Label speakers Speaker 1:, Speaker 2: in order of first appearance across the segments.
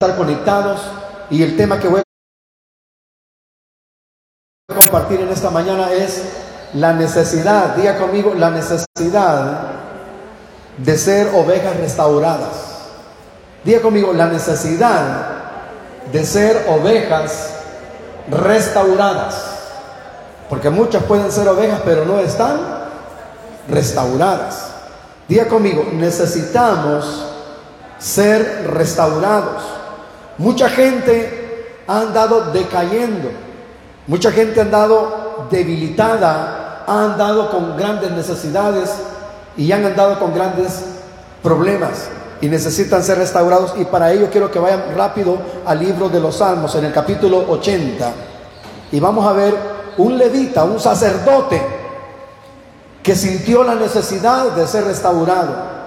Speaker 1: estar conectados y el tema que voy a compartir en esta mañana es la necesidad, diga conmigo, la necesidad de ser ovejas restauradas. Diga conmigo, la necesidad de ser ovejas restauradas. Porque muchas pueden ser ovejas, pero no están restauradas. Diga conmigo, necesitamos ser restaurados. Mucha gente ha andado decayendo, mucha gente ha andado debilitada, ha andado con grandes necesidades y han andado con grandes problemas y necesitan ser restaurados. Y para ello quiero que vayan rápido al libro de los Salmos, en el capítulo 80. Y vamos a ver un levita, un sacerdote, que sintió la necesidad de ser restaurado.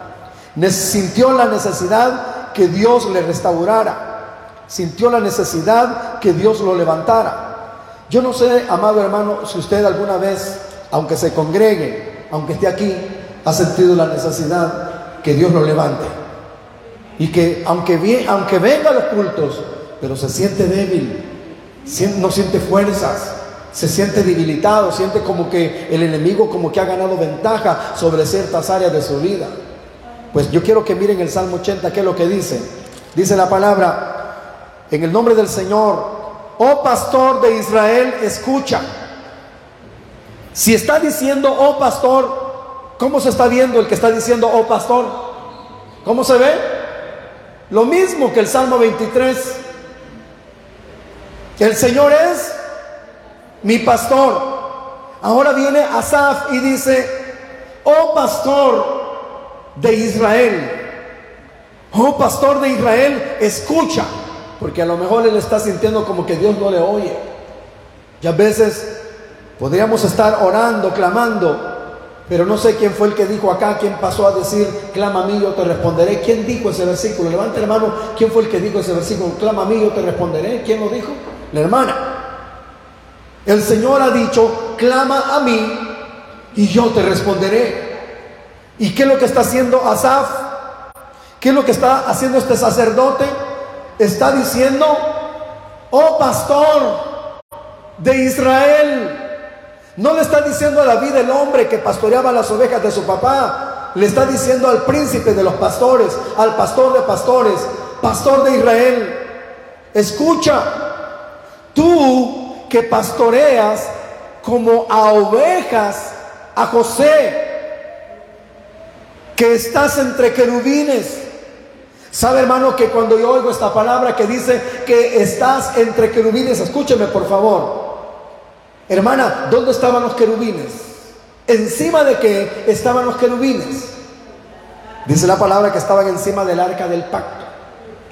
Speaker 1: Sintió la necesidad que Dios le restaurara sintió la necesidad que Dios lo levantara. Yo no sé, amado hermano, si usted alguna vez, aunque se congregue, aunque esté aquí, ha sentido la necesidad que Dios lo levante. Y que aunque, aunque venga a los cultos, pero se siente débil, no siente fuerzas, se siente debilitado, siente como que el enemigo como que ha ganado ventaja sobre ciertas áreas de su vida. Pues yo quiero que miren el Salmo 80, ¿qué es lo que dice? Dice la palabra, en el nombre del Señor, oh pastor de Israel, escucha. Si está diciendo, oh pastor, ¿cómo se está viendo el que está diciendo, oh pastor? ¿Cómo se ve? Lo mismo que el Salmo 23. El Señor es mi pastor. Ahora viene Asaf y dice, oh pastor de Israel, oh pastor de Israel, escucha. Porque a lo mejor él está sintiendo como que Dios no le oye. Y a veces podríamos estar orando, clamando, pero no sé quién fue el que dijo acá, quién pasó a decir, clama a mí, yo te responderé. ¿Quién dijo ese versículo? Levante la mano, ¿quién fue el que dijo ese versículo? Clama a mí, yo te responderé. ¿Quién lo dijo? La hermana. El Señor ha dicho, clama a mí y yo te responderé. ¿Y qué es lo que está haciendo Asaf? ¿Qué es lo que está haciendo este sacerdote? Está diciendo, oh pastor de Israel, no le está diciendo a David el hombre que pastoreaba las ovejas de su papá, le está diciendo al príncipe de los pastores, al pastor de pastores, pastor de Israel, escucha, tú que pastoreas como a ovejas a José, que estás entre querubines, ¿Sabe hermano que cuando yo oigo esta palabra que dice que estás entre querubines, escúcheme por favor. Hermana, ¿dónde estaban los querubines? ¿Encima de qué estaban los querubines? Dice la palabra que estaban encima del arca del pacto.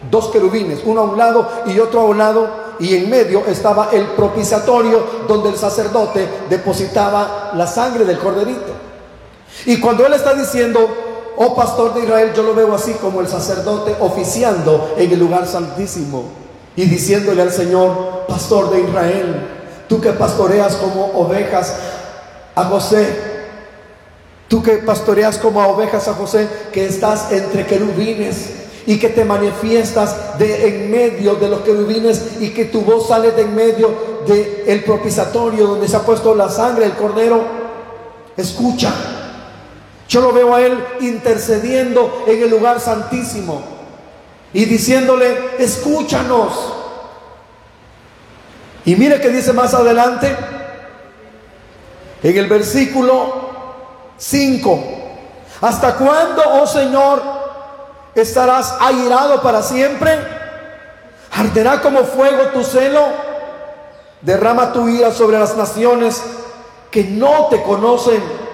Speaker 1: Dos querubines, uno a un lado y otro a un lado, y en medio estaba el propiciatorio donde el sacerdote depositaba la sangre del corderito. Y cuando él está diciendo, oh pastor de Israel, yo lo veo así como el sacerdote oficiando en el lugar santísimo y diciéndole al Señor, pastor de Israel, tú que pastoreas como ovejas a José, tú que pastoreas como ovejas a José, que estás entre querubines y que te manifiestas de en medio de los querubines y que tu voz sale de en medio del el propiciatorio donde se ha puesto la sangre del cordero, escucha yo lo veo a Él intercediendo en el lugar santísimo y diciéndole, escúchanos. Y mire que dice más adelante, en el versículo 5, ¿hasta cuándo, oh Señor, estarás airado para siempre? ¿Arderá como fuego tu celo? Derrama tu ira sobre las naciones que no te conocen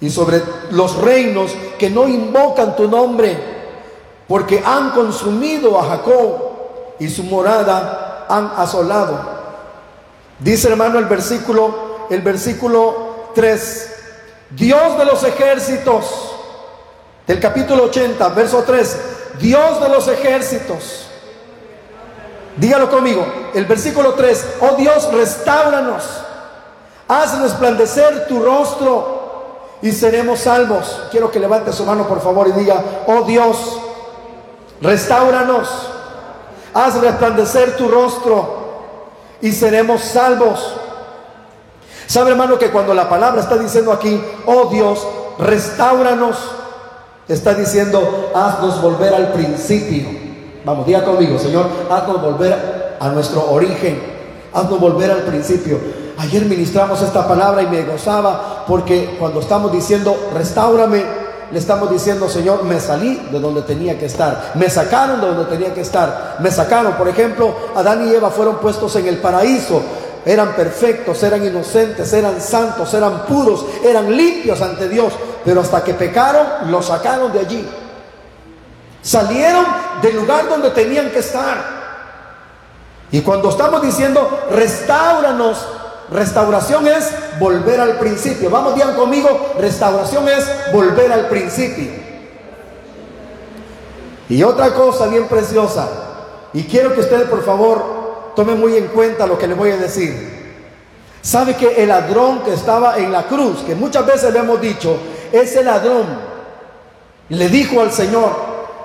Speaker 1: y sobre los reinos que no invocan tu nombre, porque han consumido a Jacob y su morada han asolado. Dice hermano el versículo, el versículo 3, Dios de los ejércitos, del capítulo 80, verso 3, Dios de los ejércitos. Dígalo conmigo, el versículo 3, oh Dios, restauranos, haz resplandecer tu rostro y seremos salvos. Quiero que levante su mano por favor y diga, oh Dios, restauranos, haz resplandecer tu rostro y seremos salvos. ¿Sabe hermano que cuando la palabra está diciendo aquí, oh Dios, restauranos, está diciendo, haznos volver al principio. Vamos, diga conmigo, Señor, haznos volver a nuestro origen, haznos volver al principio. Ayer ministramos esta palabra y me gozaba porque cuando estamos diciendo, restaurame, le estamos diciendo, Señor, me salí de donde tenía que estar, me sacaron de donde tenía que estar, me sacaron, por ejemplo, Adán y Eva fueron puestos en el paraíso, eran perfectos, eran inocentes, eran santos, eran puros, eran limpios ante Dios, pero hasta que pecaron, los sacaron de allí. Salieron del lugar donde tenían que estar. Y cuando estamos diciendo, restauranos, restauración es volver al principio. Vamos bien conmigo, restauración es volver al principio. Y otra cosa bien preciosa, y quiero que ustedes por favor tomen muy en cuenta lo que les voy a decir. Sabe que el ladrón que estaba en la cruz, que muchas veces le hemos dicho, ese ladrón le dijo al Señor,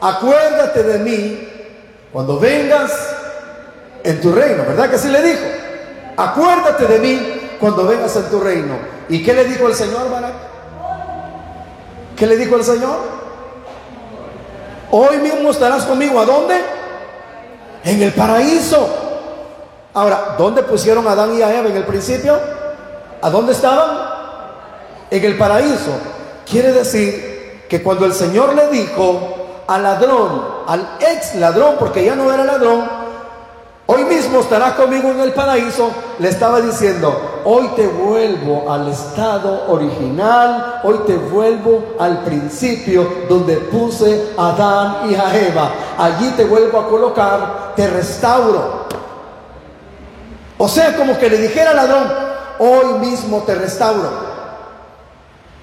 Speaker 1: acuérdate de mí cuando vengas en tu reino, ¿verdad que así le dijo? Acuérdate de mí cuando vengas en tu reino. ¿Y qué le dijo el Señor, Barak? ¿Qué le dijo el Señor? Hoy mismo estarás conmigo. ¿A dónde? En el paraíso. Ahora, ¿dónde pusieron a Adán y a Eva en el principio? ¿A dónde estaban? En el paraíso. Quiere decir que cuando el Señor le dijo al ladrón, al ex ladrón, porque ya no era ladrón, hoy mismo estarás conmigo en el paraíso, le estaba diciendo, hoy te vuelvo al estado original, hoy te vuelvo al principio donde puse a Adán y a Eva. Allí te vuelvo a colocar, te restauro. O sea, como que le dijera al ladrón, hoy mismo te restauro.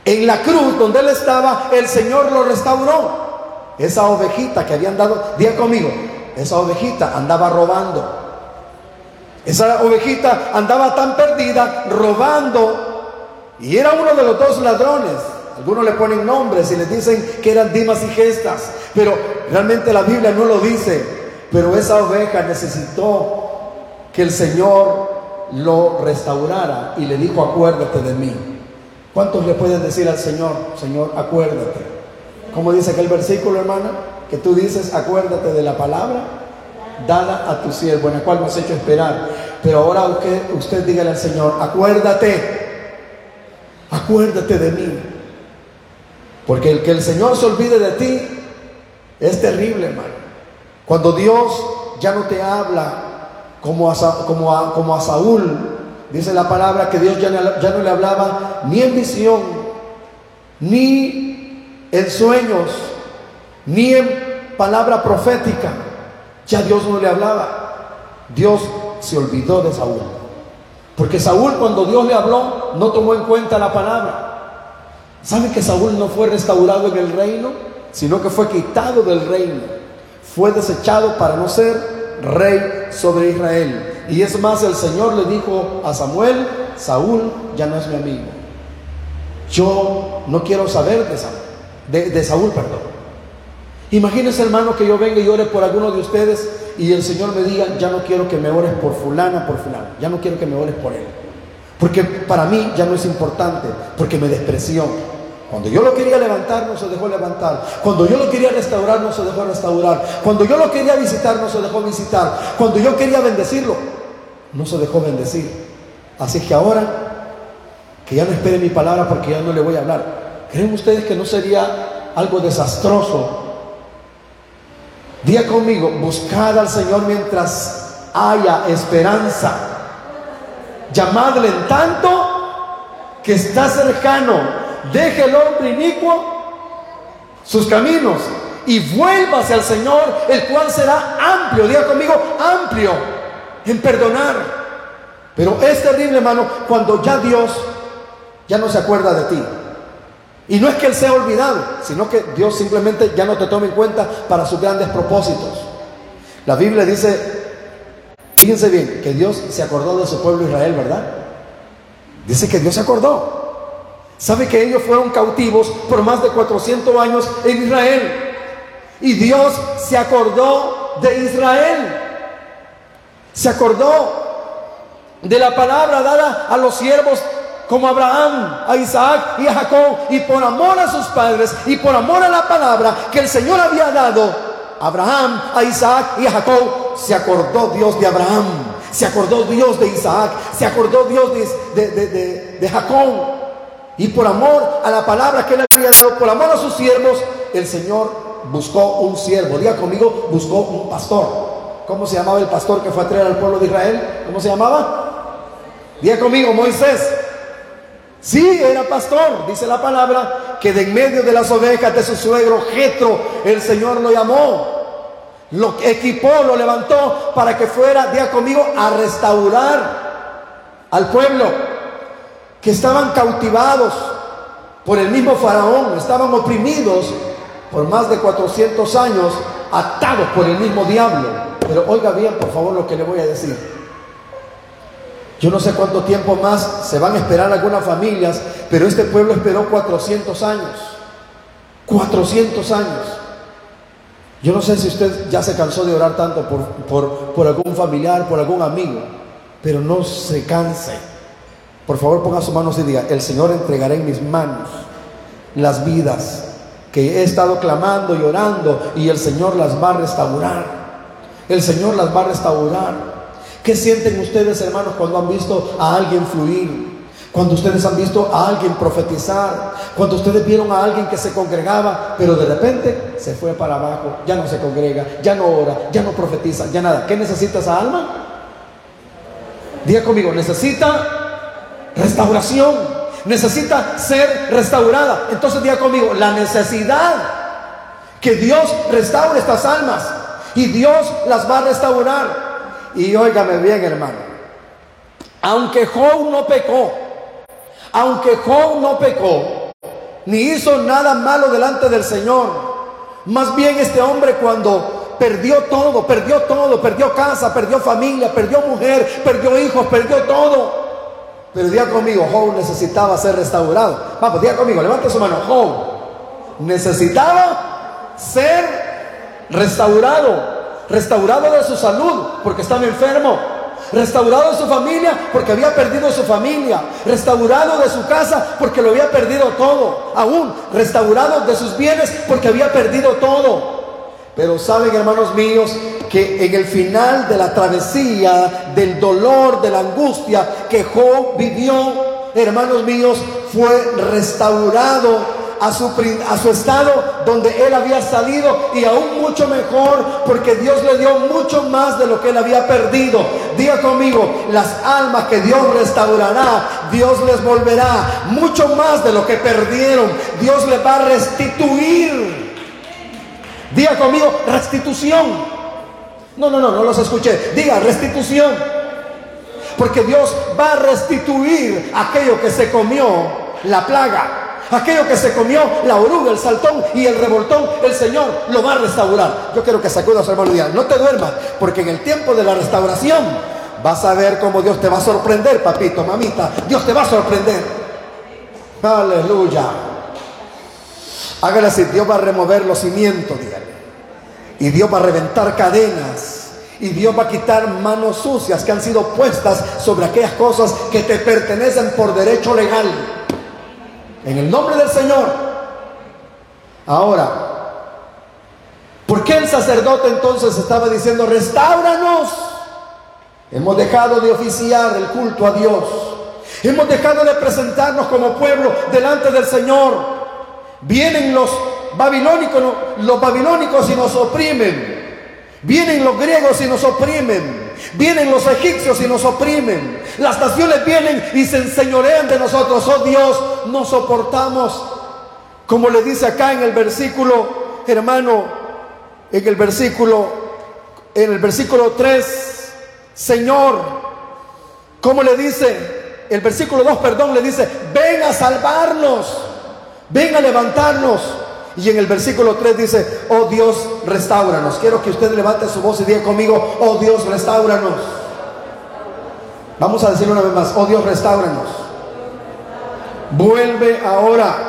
Speaker 1: En la cruz donde él estaba, el Señor lo restauró. Esa ovejita que habían dado, diga conmigo, esa ovejita andaba robando. Esa ovejita andaba tan perdida, robando. Y era uno de los dos ladrones. Algunos le ponen nombres y les dicen que eran Dimas y Gestas. Pero realmente la Biblia no lo dice. Pero esa oveja necesitó que el Señor lo restaurara y le dijo, acuérdate de mí. ¿Cuántos le pueden decir al Señor, Señor, acuérdate? ¿Cómo dice aquel versículo, hermana? Que tú dices, acuérdate de la palabra dada a tu siervo, en la cual nos has hecho esperar. Pero ahora usted, usted dígale al Señor, acuérdate, acuérdate de mí. Porque el que el Señor se olvide de ti es terrible, hermano. Cuando Dios ya no te habla como a, como como a Saúl, Dice la palabra que Dios ya, ya no le hablaba ni en visión, ni en sueños, ni en palabra profética. Ya Dios no le hablaba. Dios se olvidó de Saúl. Porque Saúl cuando Dios le habló no tomó en cuenta la palabra. ¿Sabe que Saúl no fue restaurado en el reino? Sino que fue quitado del reino. Fue desechado para no ser rey sobre Israel. Y es más, el Señor le dijo a Samuel, Saúl ya no es mi amigo. Yo no quiero saber de Saúl, de, Saúl, perdón. Imagínense, hermano, que yo venga y ore por alguno de ustedes y el Señor me diga, ya no quiero que me ores por fulana, por fulano, ya no quiero que me ores por él. Porque para mí ya no es importante, porque me despreció. Cuando yo lo quería levantar, no se dejó levantar. Cuando yo lo quería restaurar, no se dejó restaurar. Cuando yo lo quería visitar, no se dejó visitar. Cuando yo quería bendecirlo, no se dejó bendecir. Así que ahora, que ya no espere mi palabra porque ya no le voy a hablar. ¿Creen ustedes que no sería algo desastroso? Día conmigo, buscad al Señor mientras haya esperanza. Llamadle en tanto que está cercano. Deje el hombre inicuo sus caminos y vuélvase al Señor, el cual será amplio. Diga conmigo, amplio en perdonar. Pero es terrible, hermano, cuando ya Dios ya no se acuerda de ti. Y no es que Él sea olvidado, sino que Dios simplemente ya no te toma en cuenta para sus grandes propósitos. La Biblia dice, fíjense bien, que Dios se acordó de su pueblo Israel, ¿verdad? Dice que Dios se acordó. ¿Sabe que ellos fueron cautivos por más de 400 años en Israel? Y Dios se acordó de Israel. Se acordó de la palabra dada a los siervos como Abraham, a Isaac y a Jacob, y por amor a sus padres y por amor a la palabra que el Señor había dado Abraham, a Isaac y a Jacob, se acordó Dios de Abraham, se acordó Dios de Isaac, se acordó Dios de, de, Jacob. Y por amor a la palabra que él había dado, por amor a sus siervos, el Señor buscó un siervo. Diga conmigo, buscó un pastor. ¿Cómo se llamaba el pastor que fue a traer al pueblo de Israel? ¿Cómo se llamaba? Diga conmigo, Moisés. Sí, era pastor, dice la palabra, que de en medio de las ovejas de su suegro Jetro, el Señor lo llamó, lo equipó, lo levantó para que fuera, diga conmigo, a restaurar al pueblo que estaban cautivados por el mismo faraón, estaban oprimidos por más de 400 años, atados por el mismo diablo. Pero oiga bien, por favor, lo que le voy a decir. Yo no sé cuánto tiempo más se van a esperar algunas familias, pero este pueblo esperó 400 años. 400 años. Yo no sé si usted ya se cansó de orar tanto por, por, algún familiar, por algún amigo, pero no se canse. Por favor, ponga sus manos y diga, el Señor entregará en mis manos las vidas que he estado clamando y orando y el Señor las va a restaurar. El Señor las va a restaurar. ¿Qué sienten ustedes, hermanos, cuando han visto a alguien fluir? Cuando ustedes han visto a alguien profetizar, cuando ustedes vieron a alguien que se congregaba, pero de repente se fue para abajo, ya no se congrega, ya no ora, ya no profetiza, ya nada. ¿Qué necesita esa alma? Diga conmigo, necesita restauración, necesita ser restaurada. Entonces diga conmigo, la necesidad que Dios restaure estas almas y Dios las va a restaurar. Y óigame bien, hermano. Aunque Job no pecó, aunque Job no pecó, ni hizo nada malo delante del Señor, más bien este hombre cuando perdió todo, perdió todo, perdió casa, perdió familia, perdió mujer, perdió hijos, perdió todo. Pero diga conmigo, Job necesitaba ser restaurado. Vamos, diga conmigo, levante su mano. Job necesitaba ser restaurado restaurado de su salud porque estaba enfermo, restaurado de su familia porque había perdido su familia, restaurado de su casa porque lo había perdido todo, aún restaurado de sus bienes porque había perdido todo. Pero saben, hermanos míos, que en el final de la travesía, del dolor, de la angustia que Job vivió, hermanos míos, fue restaurado a su, a su estado donde él había salido y aún mucho mejor porque Dios le dio mucho más de lo que él había perdido. Diga conmigo, las almas que Dios restaurará, Dios les volverá mucho más de lo que perdieron. Dios les va a restituir. Diga conmigo, restitución. No, no, no, no los escuché. Diga, restitución. Porque Dios va a restituir aquello que se comió la plaga. Aquello que se comió la oruga, el saltón y el revoltón, el Señor lo va a restaurar. Yo quiero que sacudas su hermano No te duermas, porque en el tiempo de la restauración vas a ver cómo Dios te va a sorprender, papito, mamita. Dios te va a sorprender. Aleluya. Hágale así, Dios va a remover los cimientos, dígale. Y Dios va a reventar cadenas. Y Dios va a quitar manos sucias que han sido puestas sobre aquellas cosas que te pertenecen por derecho legal. En el nombre del Señor. Ahora, ¿por qué el sacerdote entonces estaba diciendo, restauranos? Hemos dejado de oficiar el culto a Dios. Hemos dejado de presentarnos como pueblo delante del Señor. Vienen los babilónicos, los babilónicos y nos oprimen. Vienen los griegos y nos oprimen. Vienen los egipcios y nos oprimen. Las naciones vienen y se enseñorean de nosotros. Oh Dios, no soportamos. Como le dice acá en el versículo, hermano, en el versículo, en el versículo 3, Señor, como le dice? El versículo 2, perdón, le dice, ven a salvarnos, ven a levantarnos. Y en el versículo 3 dice, oh Dios, restauranos. Quiero que usted levante su voz y diga conmigo, oh Dios, restauranos. Vamos a decirlo una vez más, oh Dios, restauranos. Vuelve ahora.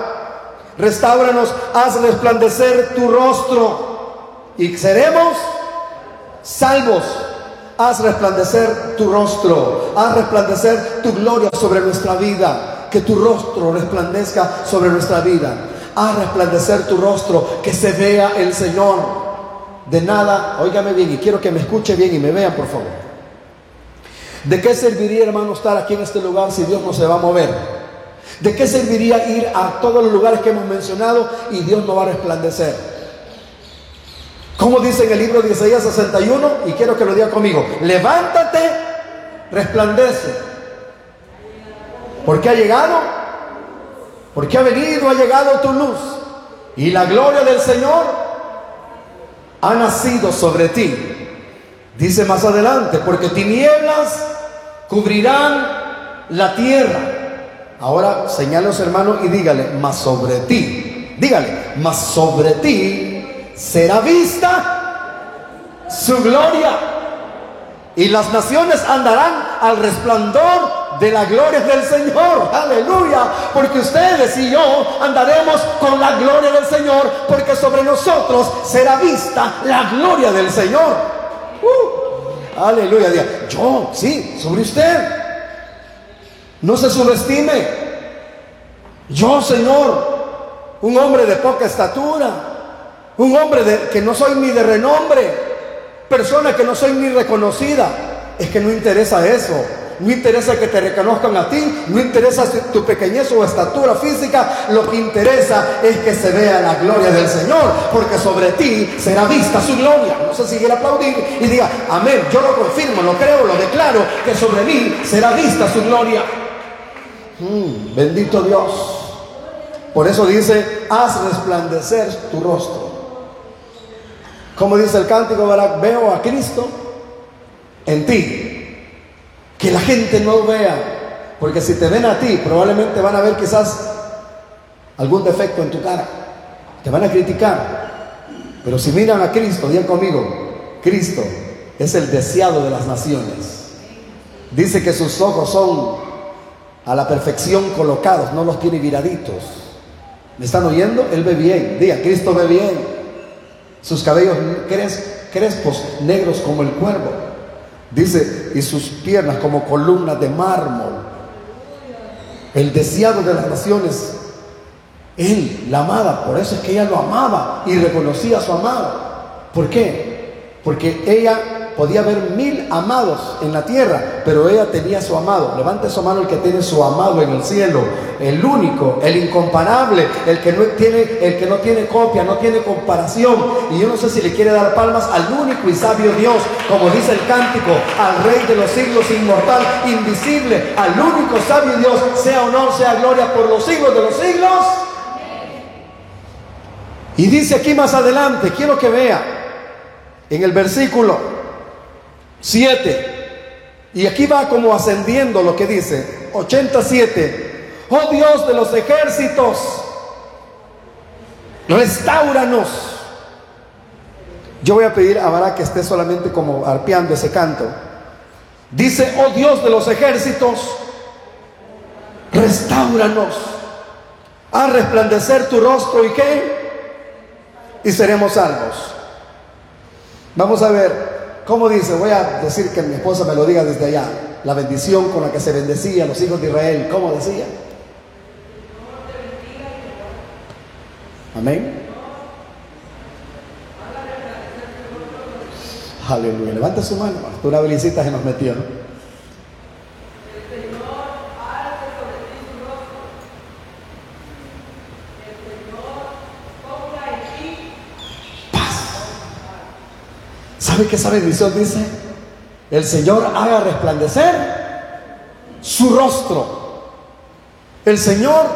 Speaker 1: Restauranos, haz resplandecer tu rostro y seremos salvos. haz resplandecer tu rostro, haz resplandecer tu gloria sobre nuestra vida, que tu rostro resplandezca sobre nuestra vida, haz resplandecer tu rostro, que se vea el Señor. De nada, óigame bien y quiero que me escuche bien y me vean por favor. ¿De qué serviría, hermano, estar aquí en este lugar si Dios no se va a mover? ¿De qué serviría ir a todos los lugares que hemos mencionado y Dios no va a resplandecer? Como dice en el libro de Isaías 61, y quiero que lo diga conmigo, levántate, resplandece. ¿Por qué ha llegado? Porque ha venido, ha llegado tu luz. Y la gloria del Señor ha nacido sobre ti. Dice más adelante, porque tinieblas cubrirán la tierra. Ahora señalos hermano y dígale, más sobre ti, dígale, más sobre ti será vista su gloria. Y las naciones andarán al resplandor de la gloria del Señor. Aleluya. Porque ustedes y yo andaremos con la gloria del Señor. Porque sobre nosotros será vista la gloria del Señor. Uh, aleluya. Yo, sí, sobre usted. No se subestime. Yo, Señor, un hombre de poca estatura. Un hombre de, que no soy ni de renombre. Persona que no soy ni reconocida. Es que no interesa eso no interesa que te reconozcan a ti, no interesa tu pequeñez o estatura física, lo que interesa es que se vea la gloria del Señor, porque sobre ti será vista su gloria. No sé si quiere aplaudir y diga, amén, yo lo confirmo, lo creo, lo declaro, que sobre mí será vista su gloria. Mm, bendito Dios. Por eso dice, haz resplandecer tu rostro. Como dice el cántico, veo a Cristo en ti que la gente no vea, porque si te ven a ti, probablemente van a ver quizás algún defecto en tu cara, te van a criticar. Pero si miran a Cristo, digan conmigo, Cristo es el deseado de las naciones. Dice que sus ojos son a la perfección colocados, no los tiene viraditos. ¿Me están oyendo? Él ve bien. Diga, Cristo ve bien. Sus cabellos crespos, negros como el cuervo. Dice, y sus piernas como columnas de mármol. El deseado de las naciones. Él la amaba, por eso es que ella lo amaba y reconocía a su amado. ¿Por qué? Porque ella podía haber mil amados en la tierra, pero ella tenía su amado. Levante su mano el que tiene su amado en el cielo, el único, el incomparable, el que no tiene, el que no tiene copia, no tiene comparación. Y yo no sé si le quiere dar palmas al único y sabio Dios, como dice el cántico, al Rey de los siglos, inmortal, invisible, al único sabio Dios, sea honor, sea gloria por los siglos de los siglos. Y dice aquí más adelante, quiero que vea en el versículo 7. Y aquí va como ascendiendo lo que dice. 87. Oh Dios de los ejércitos, restauranos. Yo voy a pedir a Barak que esté solamente como arpeando ese canto. Dice, oh Dios de los ejércitos, restauranos. A resplandecer tu rostro y qué? Y seremos salvos. Vamos a ver ¿Cómo dice? Voy a decir que mi esposa me lo diga desde allá. La bendición con la que se bendecía los hijos de Israel. ¿Cómo decía? Amén. Aleluya. Levanta su mano. Tú una belicita se nos metió. ¿Sabe qué esa bendición dice? El Señor haga resplandecer su rostro. El Señor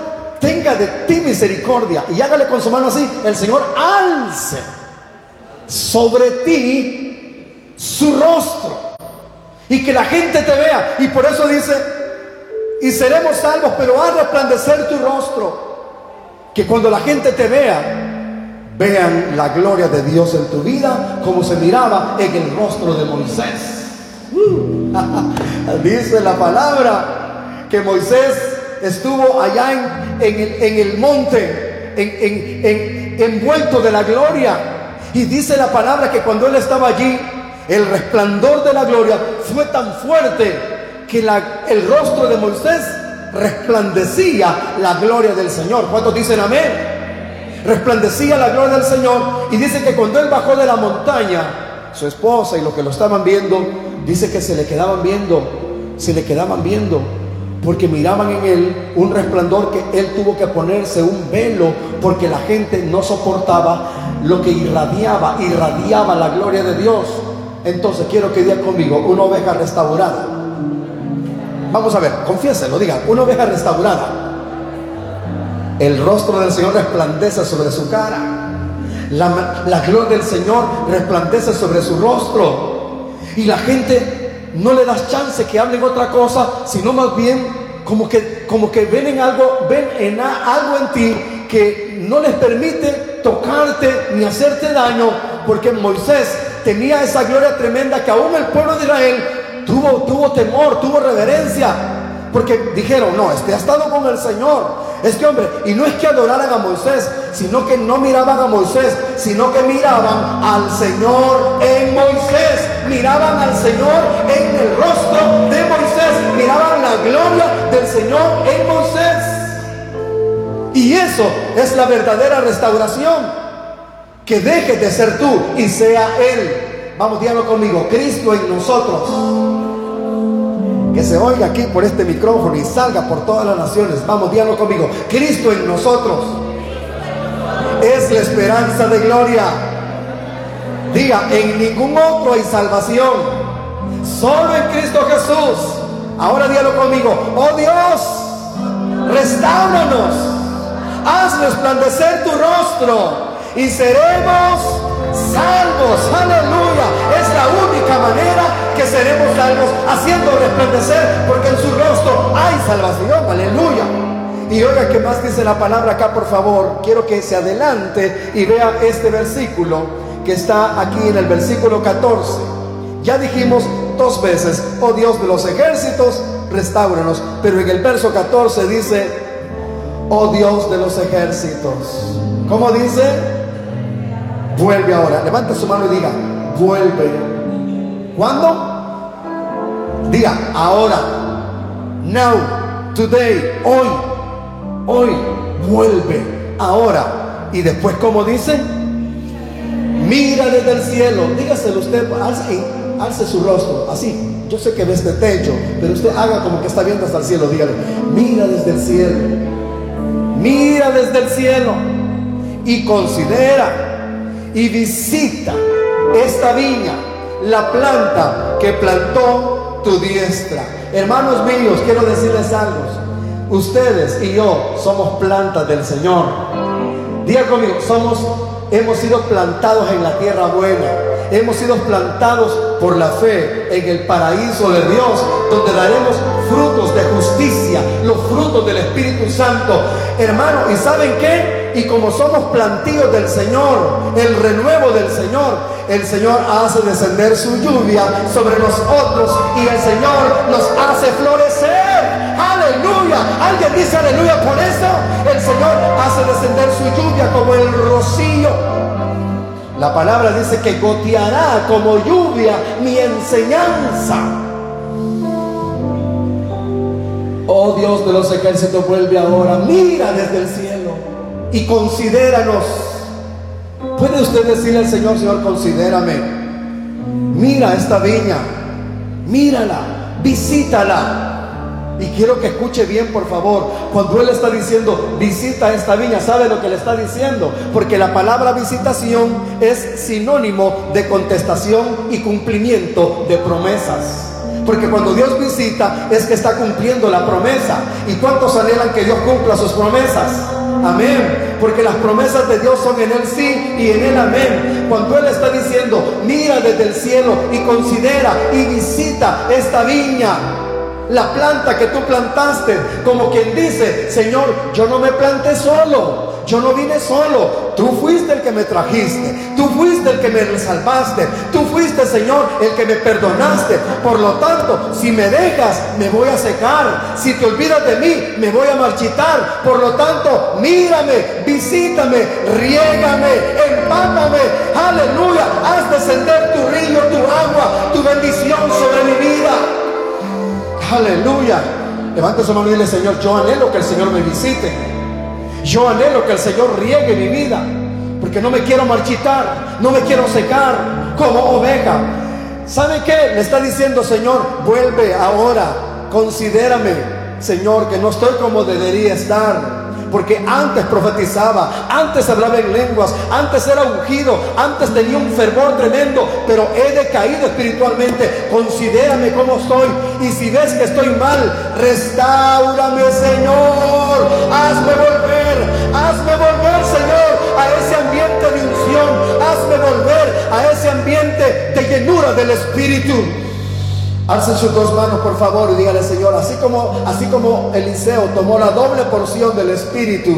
Speaker 1: tenga de ti misericordia y hágale con su mano así. El Señor alce sobre ti su rostro y que la gente te vea. Y por eso dice, y seremos salvos, pero a resplandecer tu rostro. Que cuando la gente te vea, vean la gloria de Dios en tu vida como se miraba en el rostro de Moisés. Dice la palabra que Moisés estuvo allá en, el, monte, en, envuelto de la gloria. Y dice la palabra que cuando él estaba allí, el resplandor de la gloria fue tan fuerte que el rostro de Moisés resplandecía la gloria del Señor. ¿Cuántos dicen amén? Resplandecía la gloria del Señor y dice que cuando él bajó de la montaña, su esposa y los que lo estaban viendo, dice que se le quedaban viendo, se le quedaban viendo porque miraban en él un resplandor que él tuvo que ponerse un velo porque la gente no soportaba lo que irradiaba, irradiaba la gloria de Dios. Entonces quiero que diga conmigo, una oveja restaurada. Vamos a ver, confiéselo, diga, una oveja restaurada. El rostro del Señor resplandece sobre su cara. La, gloria del Señor resplandece sobre su rostro. Y la gente no le das chance que hablen otra cosa, sino más bien como que, como que ven en algo, ven en algo en ti que no les permite tocarte ni hacerte daño, porque Moisés tenía esa gloria tremenda que aún el pueblo de Israel tuvo, tuvo temor, tuvo reverencia, porque dijeron, no, este ha estado con el Señor, este hombre, y no es que adoraran a Moisés, sino que no miraban a Moisés, sino que miraban al Señor en Moisés, miraban al Señor en el rostro de Moisés, miraban la gloria del Señor en Moisés. Y eso es la verdadera restauración. Que deje de ser tú y sea Él. Vamos, díganlo conmigo. Cristo en nosotros que se oiga aquí por este micrófono y salga por todas las naciones. Vamos, díganlo conmigo. Cristo en nosotros es la esperanza de gloria. Diga, en ningún otro hay salvación. Solo en Cristo Jesús. Ahora dígalo conmigo. Oh Dios, restauranos. Haz resplandecer tu rostro y seremos salvos. Aleluya. Es la única manera que seremos salvos haciendo resplandecer porque en su rostro hay salvación. Aleluya. Y oiga que más dice la palabra acá, por favor. Quiero que se adelante y vea este versículo que está aquí en el versículo 14. Ya dijimos dos veces, oh Dios de los ejércitos, restauranos. Pero en el verso 14 dice, oh Dios de los ejércitos. ¿Cómo dice? Vuelve ahora. Levante su mano y diga, vuelve. ¿Cuándo? Diga, ahora. Now, today, hoy. Hoy, vuelve. Ahora. Y después, ¿cómo dice? Mira desde el cielo. Dígaselo usted, alce, alce su rostro. Así. Yo sé que ve este techo, pero usted haga como que está viendo hasta el cielo. Dígale, mira desde el cielo. Mira desde el cielo. Y considera y visita esta viña, la planta que plantó tu diestra. Hermanos míos, quiero decirles algo. Ustedes y yo somos plantas del Señor. Diga conmigo, somos, hemos sido plantados en la tierra buena. Hemos sido plantados por la fe en el paraíso de Dios, donde daremos frutos de justicia, los frutos del Espíritu Santo. Hermano, ¿y saben qué? y como somos plantíos del Señor, el renuevo del Señor, el Señor hace descender su lluvia sobre nosotros y el Señor nos hace florecer. Aleluya. ¿Alguien dice aleluya por eso? El Señor hace descender su lluvia como el rocío. La palabra dice que goteará como lluvia mi enseñanza. Oh Dios de los ejércitos, vuelve ahora. Mira desde el cielo y considéranos. ¿Puede usted decirle al Señor, Señor, considérame? Mira esta viña, mírala, visítala. Y quiero que escuche bien, por favor, cuando Él está diciendo, visita esta viña, ¿sabe lo que le está diciendo? Porque la palabra visitación es sinónimo de contestación y cumplimiento de promesas. Porque cuando Dios visita es que está cumpliendo la promesa. ¿Y cuántos anhelan que Dios cumpla sus promesas? Amén. Porque las promesas de Dios son en Él sí y en Él amén. Cuando Él está diciendo, mira desde el cielo y considera y visita esta viña. La planta que tú plantaste, como quien dice, Señor, yo no me planté solo. Yo no vine solo. Tú fuiste el que me trajiste. Tú fuiste el que me salvaste. Tú fuiste, Señor, el que me perdonaste. Por lo tanto, si me dejas, me voy a secar. Si te olvidas de mí, me voy a marchitar. Por lo tanto, mírame, visítame, riégame, empápame. Aleluya. Haz descender tu río, tu agua, tu bendición sobre mi vida. Aleluya. Levanta su mano y dile, Señor, yo anhelo que el Señor me visite. Yo anhelo que el Señor riegue mi vida. Porque no me quiero marchitar, no me quiero secar como oveja. ¿Sabe qué? Le está diciendo, Señor, vuelve ahora, considérame, Señor, que no estoy como debería estar. Porque antes profetizaba, antes hablaba en lenguas, antes era ungido, antes tenía un fervor tremendo, pero he decaído espiritualmente. Considérame cómo estoy. Y si ves que estoy mal, restaurame, Señor. Hazme volver, hazme volver, Señor, a ese ambiente de unción. Hazme volver a ese ambiente de llenura del Espíritu. Alcen sus dos manos, por favor, y dígale, Señor, así como, así como Eliseo tomó la doble porción del Espíritu,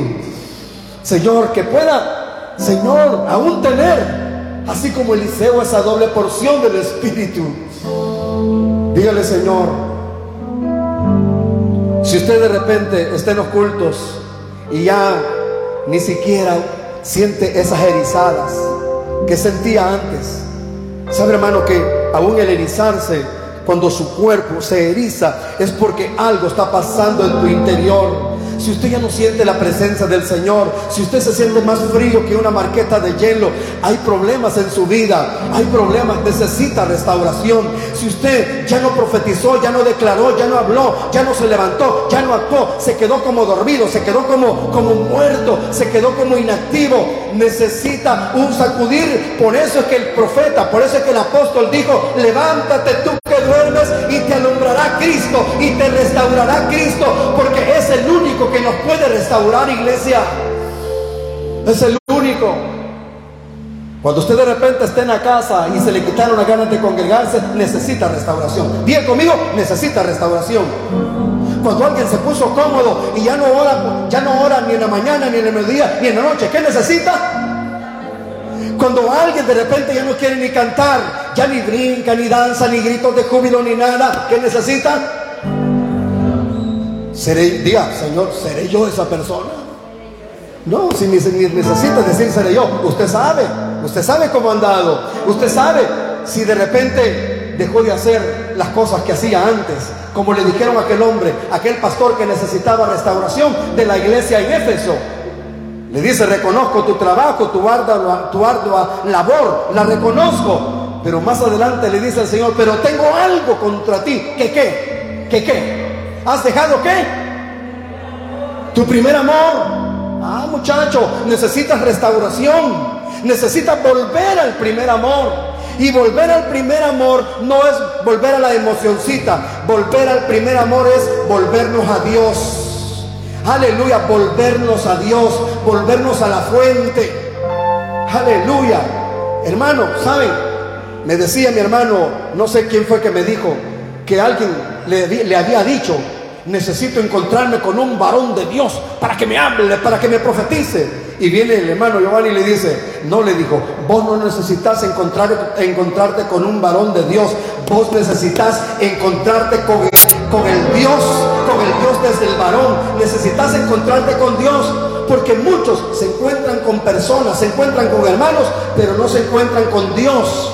Speaker 1: Señor, que pueda, Señor, aún tener, así como Eliseo, esa doble porción del Espíritu. Dígale, Señor, si usted de repente está en y ya ni siquiera siente esas erizadas que sentía antes, sabe hermano que aún el erizarse cuando su cuerpo se eriza, es porque algo está pasando en tu interior. Si usted ya no siente la presencia del Señor, si usted se siente más frío que una marqueta de hielo, hay problemas en su vida, hay problemas, necesita restauración. Si usted ya no profetizó, ya no declaró, ya no habló, ya no se levantó, ya no actuó, se quedó como dormido, se quedó como, como muerto, se quedó como inactivo, necesita un sacudir. Por eso es que el profeta, por eso es que el apóstol dijo, levántate tú duermes y te alumbrará Cristo y te restaurará Cristo, porque es el único que nos puede restaurar, iglesia. Es el único. Cuando usted de repente esté en la casa y se le quitaron las ganas de congregarse, necesita restauración. Bien conmigo, necesita restauración. Cuando alguien se puso cómodo y ya no ora, ya no ora ni en la mañana, ni en el mediodía, ni en la noche, ¿qué necesita? Cuando alguien de repente ya no quiere ni cantar, ya ni brinca, ni danza, ni gritos de júbilo, ni nada, ¿qué necesita? Seré, diga, Señor, ¿seré yo esa persona? No, si ni, necesita decir seré yo, usted sabe, usted sabe cómo ha andado, usted sabe si de repente dejó de hacer las cosas que hacía antes, como le dijeron a aquel hombre, aquel pastor que necesitaba restauración de la iglesia en Éfeso. Le dice, reconozco tu trabajo, tu ardua, tu ardua labor, la reconozco. Pero más adelante le dice al Señor, pero tengo algo contra ti. ¿Qué qué? ¿Qué qué? ¿Has dejado qué? Tu primer amor. Ah, muchacho, necesitas restauración. Necesitas volver al primer amor. Y volver al primer amor no es volver a la emocioncita. Volver al primer amor es volvernos a Dios. Aleluya, volvernos a Dios, volvernos a la fuente. Aleluya. Hermano, ¿saben? Me decía mi hermano, no sé quién fue que me dijo, que alguien le, le había dicho, necesito encontrarme con un varón de Dios para que me hable, para que me profetice. Y viene el hermano Giovanni y le dice, no le dijo, vos no necesitas encontrar, encontrarte con un varón de Dios, vos necesitas encontrarte con con el Dios, con el Dios desde el varón. Necesitas encontrarte con Dios porque muchos se encuentran con personas, se encuentran con hermanos, pero no se encuentran con Dios.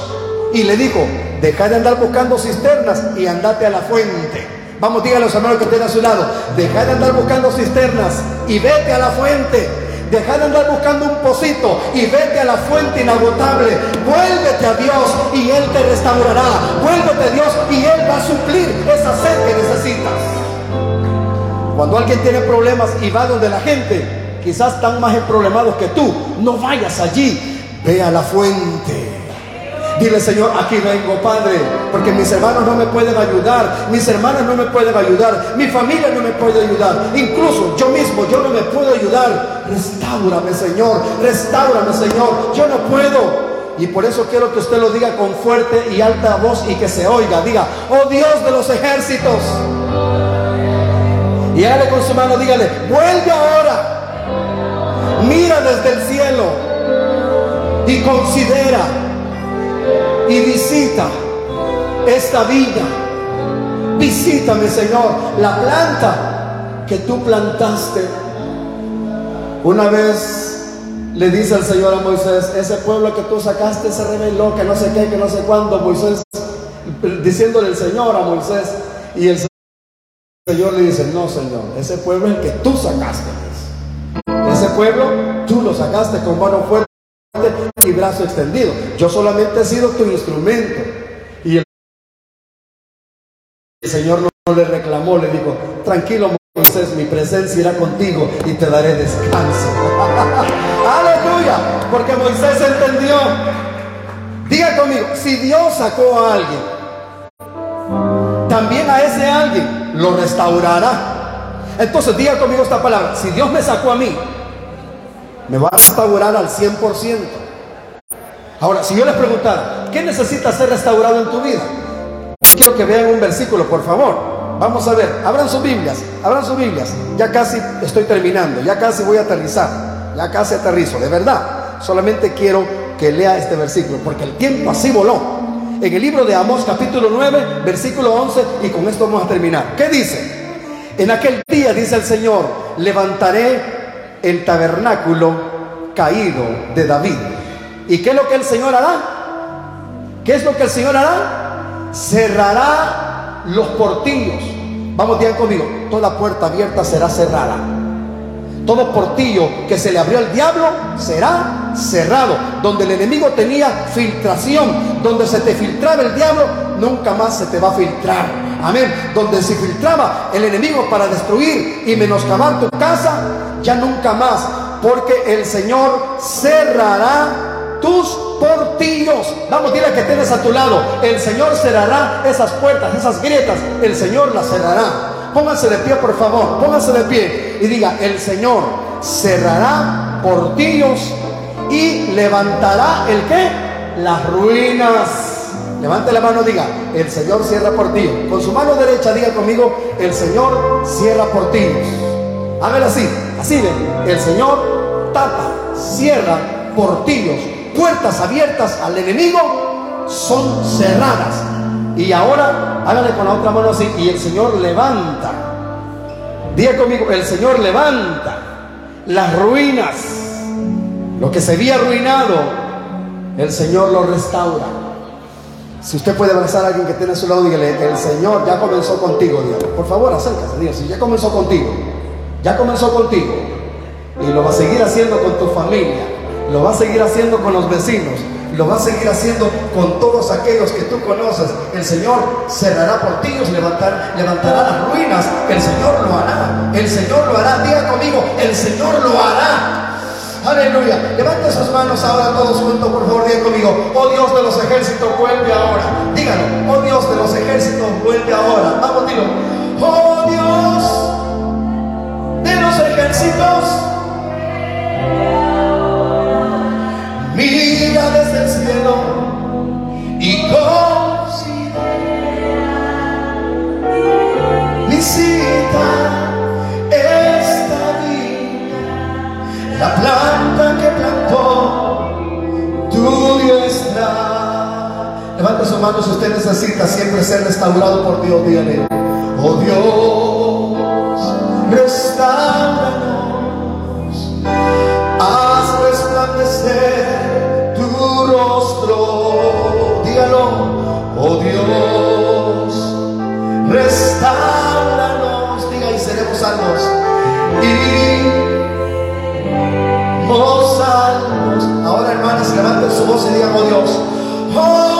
Speaker 1: Y le dijo, deja de andar buscando cisternas y andate a la fuente. Vamos, díganle a los hermanos que estén a su lado, deja de andar buscando cisternas y vete a la fuente. Deja de andar buscando un pocito y vete a la fuente inagotable. Vuélvete a Dios y Él te restaurará. Vuélvete a Dios y Él va a suplir esa sed que necesitas. Cuando alguien tiene problemas y va donde la gente, quizás están más problemados que tú, no vayas allí. Ve a la fuente. Dile, Señor, aquí vengo, Padre, porque mis hermanos no me pueden ayudar, mis hermanas no me pueden ayudar, mi familia no me puede ayudar, incluso yo mismo, yo no me puedo ayudar. Restáurame, Señor, restáurame, Señor, yo no puedo. Y por eso quiero que usted lo diga con fuerte y alta voz y que se oiga. Diga, oh Dios de los ejércitos. Y hágale con su mano, dígale, vuelve ahora. Mira desde el cielo y considera y visita esta vida. Visítame, Señor, la planta que tú plantaste. Una vez le dice el Señor a Moisés, ese pueblo que tú sacaste se rebeló, que no sé qué, que no sé cuándo. Moisés, diciéndole el Señor a Moisés, y el Señor le dice, no, Señor, ese pueblo es el que tú sacaste. Ese pueblo tú lo sacaste con mano fuerte y brazo extendido. Yo solamente he sido tu instrumento. Y el Señor no le reclamó, le dijo, tranquilo Moisés, mi presencia irá contigo y te daré descanso. Aleluya, porque Moisés entendió. Diga conmigo, si Dios sacó a alguien, también a ese alguien lo restaurará. Entonces diga conmigo esta palabra, si Dios me sacó a mí, me va a restaurar al 100%. Ahora, si yo les preguntara, ¿qué necesita ser restaurado en tu vida? Quiero que vean un versículo, por favor. Vamos a ver, abran sus Biblias, abran sus Biblias. Ya casi estoy terminando, ya casi voy a aterrizar, ya casi aterrizo, de verdad. Solamente quiero que lea este versículo, porque el tiempo así voló. En el libro de Amós capítulo 9, versículo 11, y con esto vamos a terminar. ¿Qué dice? En aquel día, dice el Señor, levantaré el tabernáculo caído de David. ¿Y qué es lo que el Señor hará? ¿Qué es lo que el Señor hará? Cerrará los portillos. Vamos bien conmigo. Toda puerta abierta será cerrada. Todo portillo que se le abrió al diablo será cerrado. Donde el enemigo tenía filtración, donde se te filtraba el diablo, nunca más se te va a filtrar. Amén. Donde se filtraba el enemigo para destruir y menoscabar tu casa, ya nunca más. Porque el Señor cerrará tus portillos. Vamos, dile que tienes a tu lado. El Señor cerrará esas puertas, esas grietas. El Señor las cerrará. Pónganse de pie, por favor. Pónganse de pie y diga, el Señor cerrará portillos y levantará el qué? Las ruinas. Levante la mano, diga, el Señor cierra portillos. Con su mano derecha diga conmigo, el Señor cierra portillos. Hágalo así, así ven. El Señor tapa, cierra portillos. Puertas abiertas al enemigo son cerradas. Y ahora hágale con la otra mano así. Y el Señor levanta. Diga conmigo, el Señor levanta las ruinas. Lo que se había arruinado, el Señor lo restaura. Si usted puede abrazar a alguien que tiene a su lado, dígale, el Señor ya comenzó contigo, Dios. Por favor, acércase, Dios. Si ya comenzó contigo, ya comenzó contigo. Y lo va a seguir haciendo con tu familia, lo va a seguir haciendo con los vecinos, lo va a seguir haciendo con todos aquellos que tú conoces. El Señor cerrará portillos, levantar, levantará las ruinas. El Señor lo hará. El Señor lo hará. Diga conmigo, el Señor lo hará. Aleluya. Levante sus manos ahora todos juntos, por favor, digan conmigo. Oh Dios de los ejércitos, vuelve ahora. Díganlo. Oh Dios de los ejércitos, vuelve ahora. Vamos, dilo. Oh Dios de los ejércitos. Mira desde el cielo y considera. Visita la planta que plantó tu diestra. Levanta su mano si usted necesita siempre ser restaurado por Dios. Dígale, oh Dios, restauranos, levanten su voz y digan, oh Dios, oh